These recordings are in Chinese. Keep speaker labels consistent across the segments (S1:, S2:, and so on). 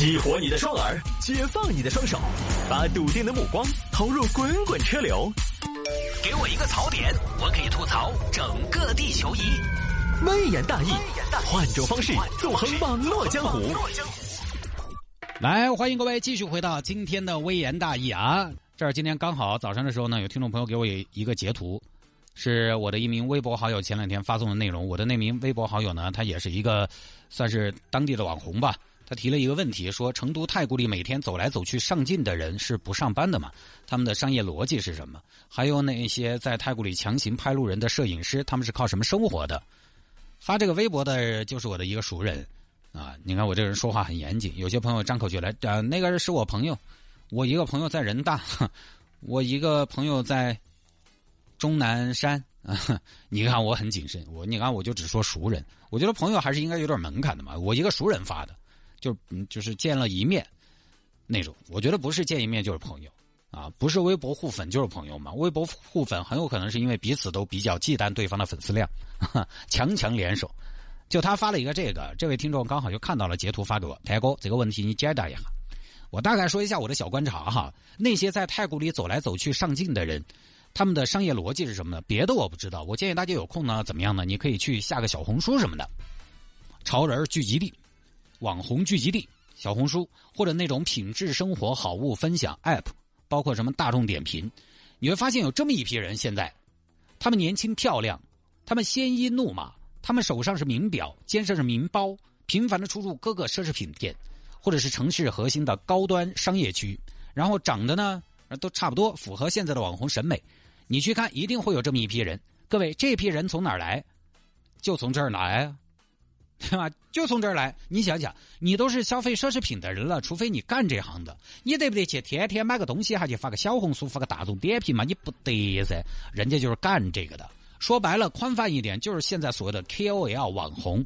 S1: 激活你的双耳，解放你的双手，把笃定的目光投入滚滚车流。给我一个槽点，我可以吐槽整个地球仪。微言大义，换种方式纵横网络江湖。
S2: 来，欢迎各位继续回到今天的微言大义啊！这儿今天刚好早上的时候呢，有听众朋友给我一个截图，是我的一名微博好友前两天发送的内容。我的那名微博好友呢，他也是一个算是当地的网红吧。他提了一个问题，说成都太古里每天走来走去上进的人是不上班的嘛？他们的商业逻辑是什么？还有那些在太古里强行拍路人的摄影师，他们是靠什么生活的？发这个微博的就是我的一个熟人啊！你看我这人说话很严谨，有些朋友张口就来，啊，那个人是我朋友，我一个朋友在人大，我一个朋友在终南山啊！你看我很谨慎，我你看我就只说熟人，我觉得朋友还是应该有点门槛的嘛。我一个熟人发的。就嗯，就是见了一面，那种，我觉得不是见一面就是朋友，啊，不是微博互粉就是朋友嘛。微博互粉很有可能是因为彼此都比较忌惮对方的粉丝量，强强联手。就他发了一个这个，这位听众刚好就看到了截图发给我，泰哥这个问题你解答一下。我大概说一下我的小观察哈，那些在太古里走来走去上镜的人，他们的商业逻辑是什么呢？别的我不知道，我建议大家有空呢，怎么样呢？你可以去下个小红书什么的，潮人聚集地。网红聚集地、小红书或者那种品质生活好物分享 App，包括什么大众点评，你会发现有这么一批人。现在，他们年轻漂亮，他们鲜衣怒马，他们手上是名表，肩上是名包，频繁的出入各个奢侈品店，或者是城市核心的高端商业区，然后长得呢都差不多，符合现在的网红审美。你去看，一定会有这么一批人。各位，这批人从哪儿来？就从这儿来啊。对吧？就从这儿来，你想想，你都是消费奢侈品的人了，除非你干这行的，你得不得去天天买个东西，还去发个小红书，发个大众点评嘛？你不得噻，人家就是干这个的。说白了，宽泛一点，就是现在所谓的 KOL 网红。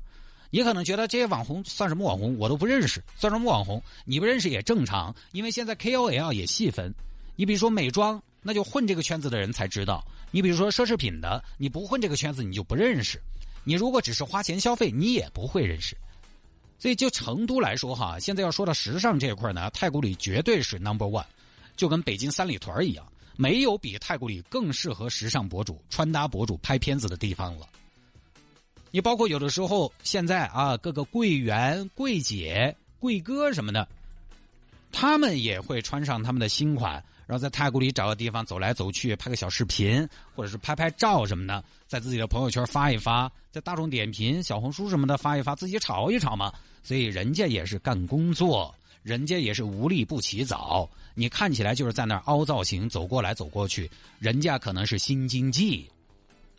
S2: 你可能觉得这些网红算什么网红？我都不认识，算什么网红？你不认识也正常，因为现在 KOL 也细分。你比如说美妆，那就混这个圈子的人才知道；你比如说奢侈品的，你不混这个圈子，你就不认识。你如果只是花钱消费，你也不会认识。所以就成都来说哈，现在要说到时尚这一块呢，太古里绝对是 number one，就跟北京三里屯一样，没有比太古里更适合时尚博主、穿搭博主拍片子的地方了。你包括有的时候现在啊，各个柜员、柜姐、柜哥什么的，他们也会穿上他们的新款。然后在太古里找个地方走来走去，拍个小视频，或者是拍拍照什么的，在自己的朋友圈发一发，在大众点评、小红书什么的发一发，自己炒一炒嘛。所以人家也是干工作，人家也是无利不起早。你看起来就是在那儿凹造型，走过来走过去，人家可能是新经济。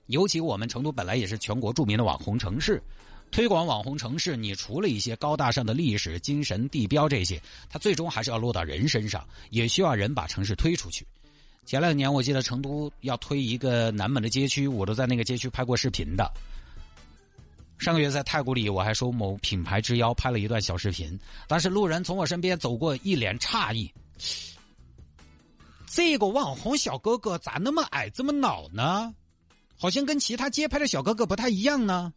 S2: 尤其我们成都本来也是全国著名的网红城市。推广网红城市，你除了一些高大上的历史、精神、地标这些，它最终还是要落到人身上，也需要人把城市推出去。前两年我记得成都要推一个南门的街区，我都在那个街区拍过视频的。上个月在太古里，我还受某品牌之邀拍了一段小视频，当时路人从我身边走过，一脸诧异：“这个网红小哥哥咋那么矮、这么老呢？好像跟其他街拍的小哥哥不太一样呢。”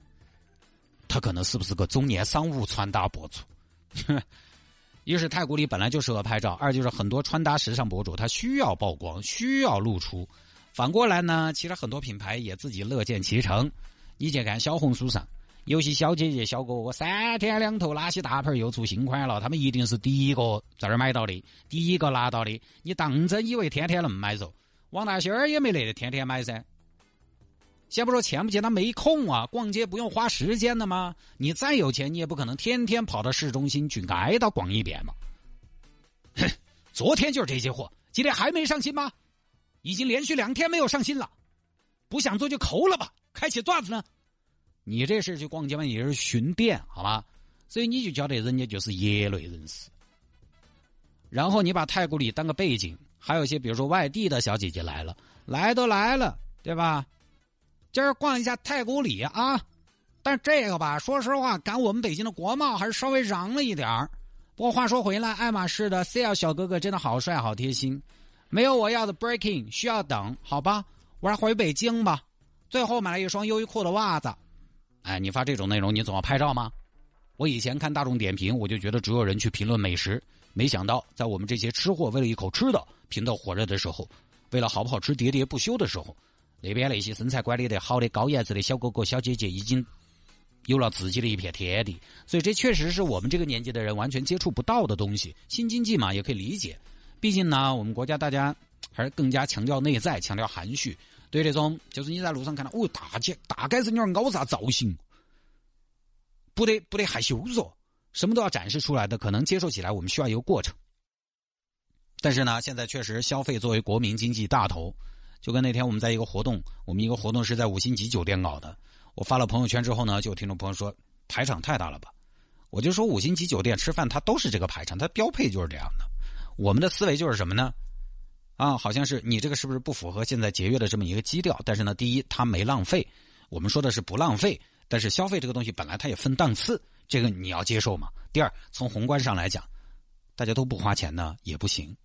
S2: 他可能是不是个中年商务穿搭博主？一是太古里本来就适合拍照，二就是很多穿搭时尚博主他需要曝光，需要露出。反过来呢，其实很多品牌也自己乐见其成。你去看小红书上，有些小姐姐、小哥哥三天两头哪些大牌又出新款了，他们一定是第一个在这儿买到的，第一个拿到的。你当真以为天天能买着？王大仙儿也没得天天买噻。先不说钱不钱，他没空啊！逛街不用花时间的吗？你再有钱，你也不可能天天跑到市中心去挨到逛一遍嘛。哼，昨天就是这些货，今天还没上新吗？已经连续两天没有上新了，不想做就扣了吧，开启段子呢？你这是去逛街吗？也是巡店好吧？所以你就觉得人家就是业内人士。然后你把太古里当个背景，还有一些比如说外地的小姐姐来了，来都来了，对吧？今儿逛一下太古里啊，但这个吧，说实话，赶我们北京的国贸还是稍微嚷了一点儿。不过话说回来，爱马仕的 C L 小哥哥真的好帅，好贴心。没有我要的 Breaking，需要等，好吧？我还回北京吧。最后买了一双优衣库的袜子。哎，你发这种内容，你总要拍照吗？我以前看大众点评，我就觉得只有人去评论美食，没想到在我们这些吃货为了一口吃的评到火热的时候，为了好不好吃喋喋不休的时候，那边那些身材管理得好的高颜值的小哥哥小姐姐已经有了自己的一片天地。所以这确实是我们这个年纪的人完全接触不到的东西。新经济嘛，也可以理解。毕竟呢，我们国家大家还是更加强调内在，强调含蓄。对这种，就是你在路上看到，哦，大姐，大概是你儿搞啥造型？不得不得害羞嗦，什么都要展示出来的，可能接受起来我们需要一个过程。但是呢，现在确实消费作为国民经济大头，就跟那天我们在一个活动，我们一个活动是在五星级酒店搞的，我发了朋友圈之后呢，就有听众朋友说排场太大了吧？我就说五星级酒店吃饭它都是这个排场，它标配就是这样的。我们的思维就是什么呢？啊，好像是你这个是不是不符合现在节约的这么一个基调？但是呢，第一，它没浪费，我们说的是不浪费。但是消费这个东西本来它也分档次，这个你要接受嘛。第二，从宏观上来讲，大家都不花钱呢也不行。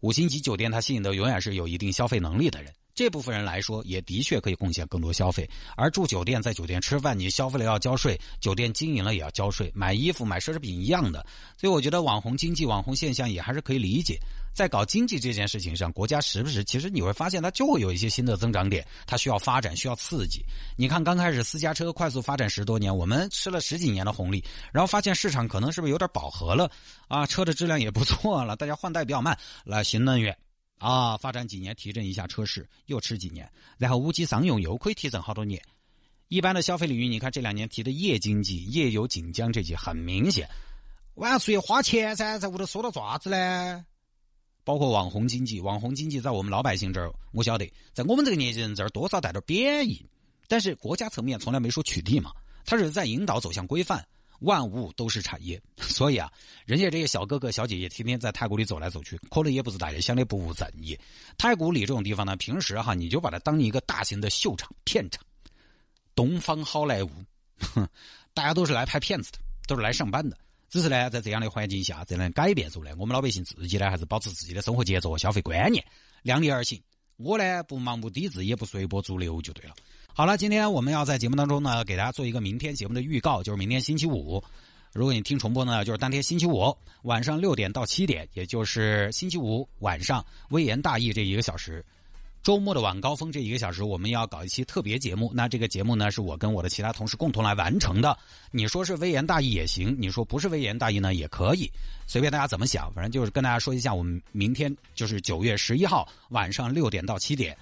S2: 五星级酒店它吸引的永远是有一定消费能力的人，这部分人来说也的确可以贡献更多消费。而住酒店在酒店吃饭，你消费了要交税，酒店经营了也要交税，买衣服买奢侈品一样的。所以我觉得网红经济、网红现象也还是可以理解。在搞经济这件事情上，国家时不时其实你会发现它就会有一些新的增长点，它需要发展，需要刺激。你看刚开始私家车快速发展十多年，我们吃了十几年的红利，然后发现市场可能是不是有点饱和了啊？车的质量也不错了，大家换代比较慢。来新能源啊，发展几年提振一下车市，又吃几年，然后五 G 商用又可以提振好多年。一般的消费领域，你看这两年提的夜经济、夜游锦江这些很明显，晚上出去花钱噻，在屋头说到爪子呢？包括网红经济，网红经济在我们老百姓这儿，我晓得，在我们这个年纪人这儿多少带点贬义。但是国家层面从来没说取缔嘛，他是在引导走向规范，万物都是产业。所以啊，人家这些小哥哥小姐姐天天在太古里走来走去，可能也不是大家想的不务正业。太古里这种地方呢，平时哈你就把它当一个大型的秀场、片场，东方好莱坞，大家都是来拍片子的，都是来上班的。只是呢，在这样的环境下，这能改变出来，我们老百姓自己呢，还是保持自己的生活节奏和消费观念，量力而行。我呢，不盲目抵制，也不随波逐流，就对了。好了，今天我们要在节目当中呢，给大家做一个明天节目的预告，就是明天星期五。如果你听重播呢，就是当天星期五晚上六点到七点，也就是星期五晚上微言大义这一个小时。周末的晚高峰这一个小时，我们要搞一期特别节目。那这个节目呢，是我跟我的其他同事共同来完成的。你说是微言大义也行，你说不是微言大义呢也可以，随便大家怎么想。反正就是跟大家说一下，我们明天就是九月十一号晚上六点到七点，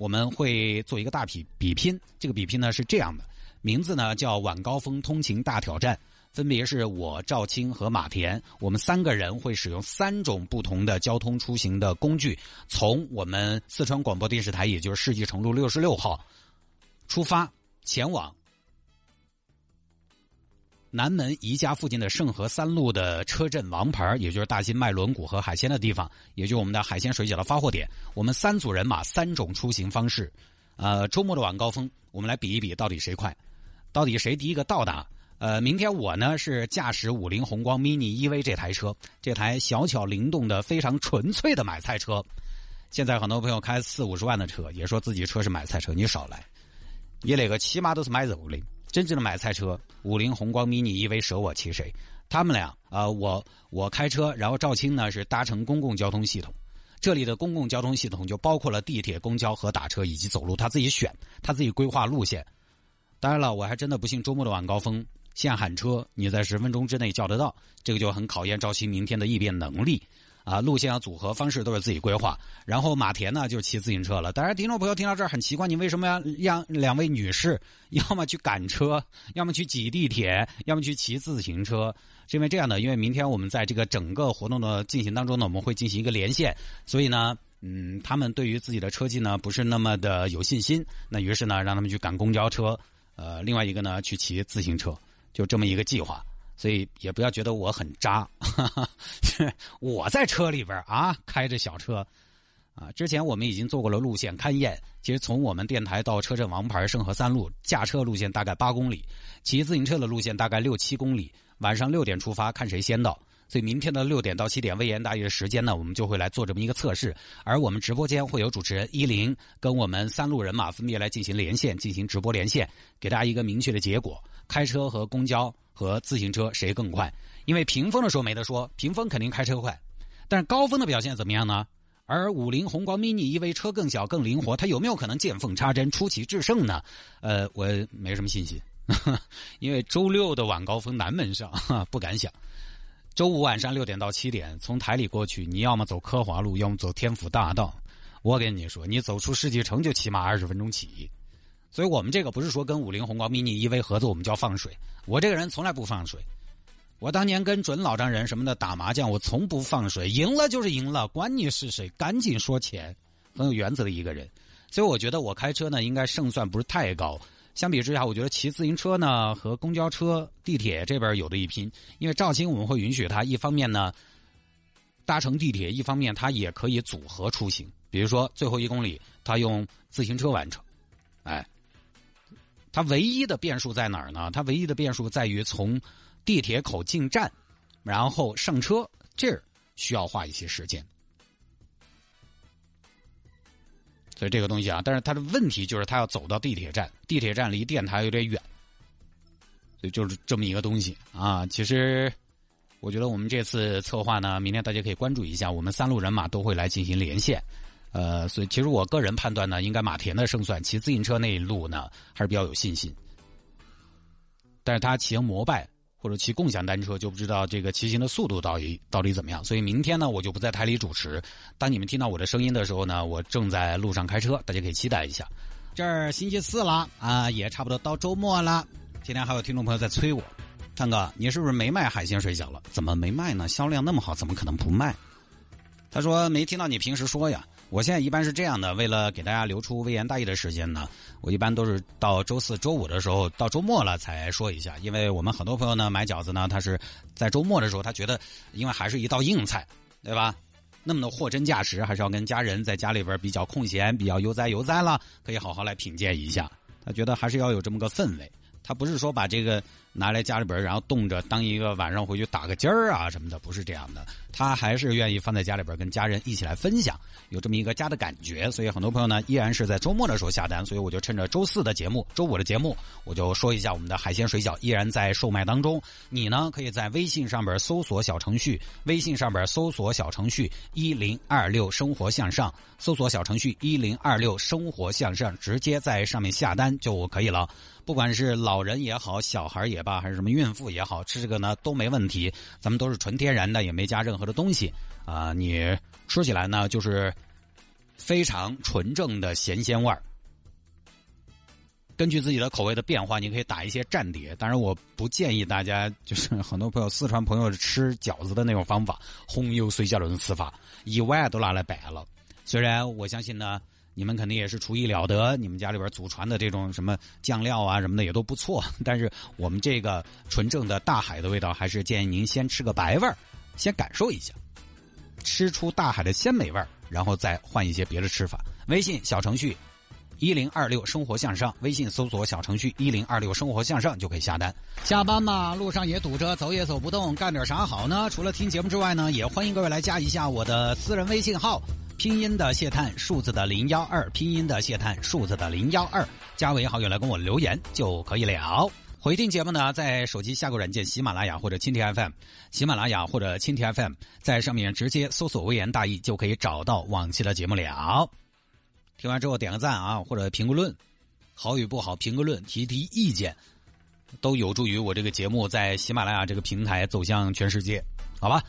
S2: 我们会做一个大比比拼。这个比拼呢是这样的，名字呢叫晚高峰通勤大挑战。分别是我赵青和马田，我们三个人会使用三种不同的交通出行的工具，从我们四川广播电视台，也就是世纪城路六十六号出发，前往南门宜家附近的盛和三路的车镇王牌，也就是大新卖轮毂和海鲜的地方，也就我们的海鲜水饺的发货点。我们三组人马，三种出行方式。呃，周末的晚高峰，我们来比一比，到底谁快，到底谁第一个到达。呃，明天我呢是驾驶五菱宏光 mini EV 这台车，这台小巧灵动的、非常纯粹的买菜车。现在很多朋友开四五十万的车，也说自己车是买菜车，你少来，你那个起码都是买肉的。真正的买菜车，五菱宏光 mini EV 舍我其谁？他们俩啊，我我开车，然后赵青呢是搭乘公共交通系统。这里的公共交通系统就包括了地铁、公交和打车以及走路，他自己选，他自己规划路线。当然了，我还真的不信周末的晚高峰。限喊车，你在十分钟之内叫得到，这个就很考验赵青明天的应变能力啊！路线啊、组合方式都是自己规划。然后马田呢就骑自行车了。当然，听众朋友听到这儿很奇怪，你为什么要让两位女士要么去赶车，要么去挤地铁，要么去骑自行车？是因为这样的，因为明天我们在这个整个活动的进行当中呢，我们会进行一个连线，所以呢，嗯，他们对于自己的车技呢不是那么的有信心，那于是呢让他们去赶公交车，呃，另外一个呢去骑自行车。就这么一个计划，所以也不要觉得我很渣。哈 哈我在车里边啊，开着小车啊。之前我们已经做过了路线勘验，其实从我们电台到车镇王牌盛和三路，驾车路线大概八公里，骑自行车的路线大概六七公里。晚上六点出发，看谁先到。所以明天的六点到七点，微言大义的时间呢，我们就会来做这么一个测试。而我们直播间会有主持人依林跟我们三路人马分别来进行连线，进行直播连线，给大家一个明确的结果：开车和公交和自行车谁更快？因为平峰的时候没得说，平峰肯定开车快，但是高峰的表现怎么样呢？而五菱宏光 mini 因为车更小更灵活，它有没有可能见缝插针出奇制胜呢？呃，我没什么信心，因为周六的晚高峰南门上 不敢想。周五晚上六点到七点，从台里过去，你要么走科华路，要么走天府大道。我跟你说，你走出世纪城就起码二十分钟起。所以我们这个不是说跟五菱宏光 mini EV 合作，我们叫放水。我这个人从来不放水。我当年跟准老丈人什么的打麻将，我从不放水，赢了就是赢了，管你是谁，赶紧说钱，很有原则的一个人。所以我觉得我开车呢，应该胜算不是太高。相比之下，我觉得骑自行车呢和公交车、地铁这边有的一拼，因为肇庆我们会允许他一方面呢搭乘地铁，一方面他也可以组合出行。比如说最后一公里，他用自行车完成。哎，它唯一的变数在哪儿呢？它唯一的变数在于从。地铁口进站，然后上车，这儿需要花一些时间。所以这个东西啊，但是它的问题就是它要走到地铁站，地铁站离电台有点远，所以就是这么一个东西啊。其实我觉得我们这次策划呢，明天大家可以关注一下，我们三路人马都会来进行连线。呃，所以其实我个人判断呢，应该马田的胜算，骑自行车那一路呢还是比较有信心，但是他骑摩拜。或者骑共享单车就不知道这个骑行的速度到底到底怎么样，所以明天呢我就不在台里主持。当你们听到我的声音的时候呢，我正在路上开车，大家可以期待一下。这儿星期四了啊，也差不多到周末了。今天还有听众朋友在催我，探哥，你是不是没卖海鲜水饺了？怎么没卖呢？销量那么好，怎么可能不卖？他说没听到你平时说呀。我现在一般是这样的，为了给大家留出微言大义的时间呢，我一般都是到周四周五的时候，到周末了才说一下。因为我们很多朋友呢买饺子呢，他是在周末的时候，他觉得因为还是一道硬菜，对吧？那么的货真价实，还是要跟家人在家里边比较空闲、比较悠哉悠哉了，可以好好来品鉴一下。他觉得还是要有这么个氛围，他不是说把这个。拿来家里边，然后冻着当一个晚上回去打个尖儿啊什么的，不是这样的。他还是愿意放在家里边跟家人一起来分享，有这么一个家的感觉。所以很多朋友呢，依然是在周末的时候下单。所以我就趁着周四的节目、周五的节目，我就说一下我们的海鲜水饺依然在售卖当中。你呢，可以在微信上边搜索小程序，微信上边搜索小程序一零二六生活向上，搜索小程序一零二六生活向上，直接在上面下单就可以了。不管是老人也好，小孩也罢，还是什么孕妇也好，吃这个呢都没问题。咱们都是纯天然的，也没加任何的东西啊。你吃起来呢，就是非常纯正的咸鲜味儿。根据自己的口味的变化，你可以打一些蘸碟。当然，我不建议大家，就是 很多朋友四川朋友吃饺子的那种方法，红油水饺那种吃法，一碗都拿来拌了。虽然我相信呢。你们肯定也是厨艺了得，你们家里边祖传的这种什么酱料啊什么的也都不错。但是我们这个纯正的大海的味道，还是建议您先吃个白味儿，先感受一下，吃出大海的鲜美味儿，然后再换一些别的吃法。微信小程序一零二六生活向上，微信搜索小程序一零二六生活向上就可以下单。下班嘛，路上也堵着，走也走不动，干点啥好呢？除了听节目之外呢，也欢迎各位来加一下我的私人微信号。拼音的谢探，数字的零幺二，拼音的谢探，数字的零幺二，加为好友来跟我留言就可以了。回听节目呢，在手机下个软件喜马拉雅或者蜻蜓 FM，喜马拉雅或者蜻蜓 FM，在上面直接搜索“微言大义”就可以找到往期的节目了。听完之后点个赞啊，或者评个论，好与不好评个论，提提意见，都有助于我这个节目在喜马拉雅这个平台走向全世界，好吧？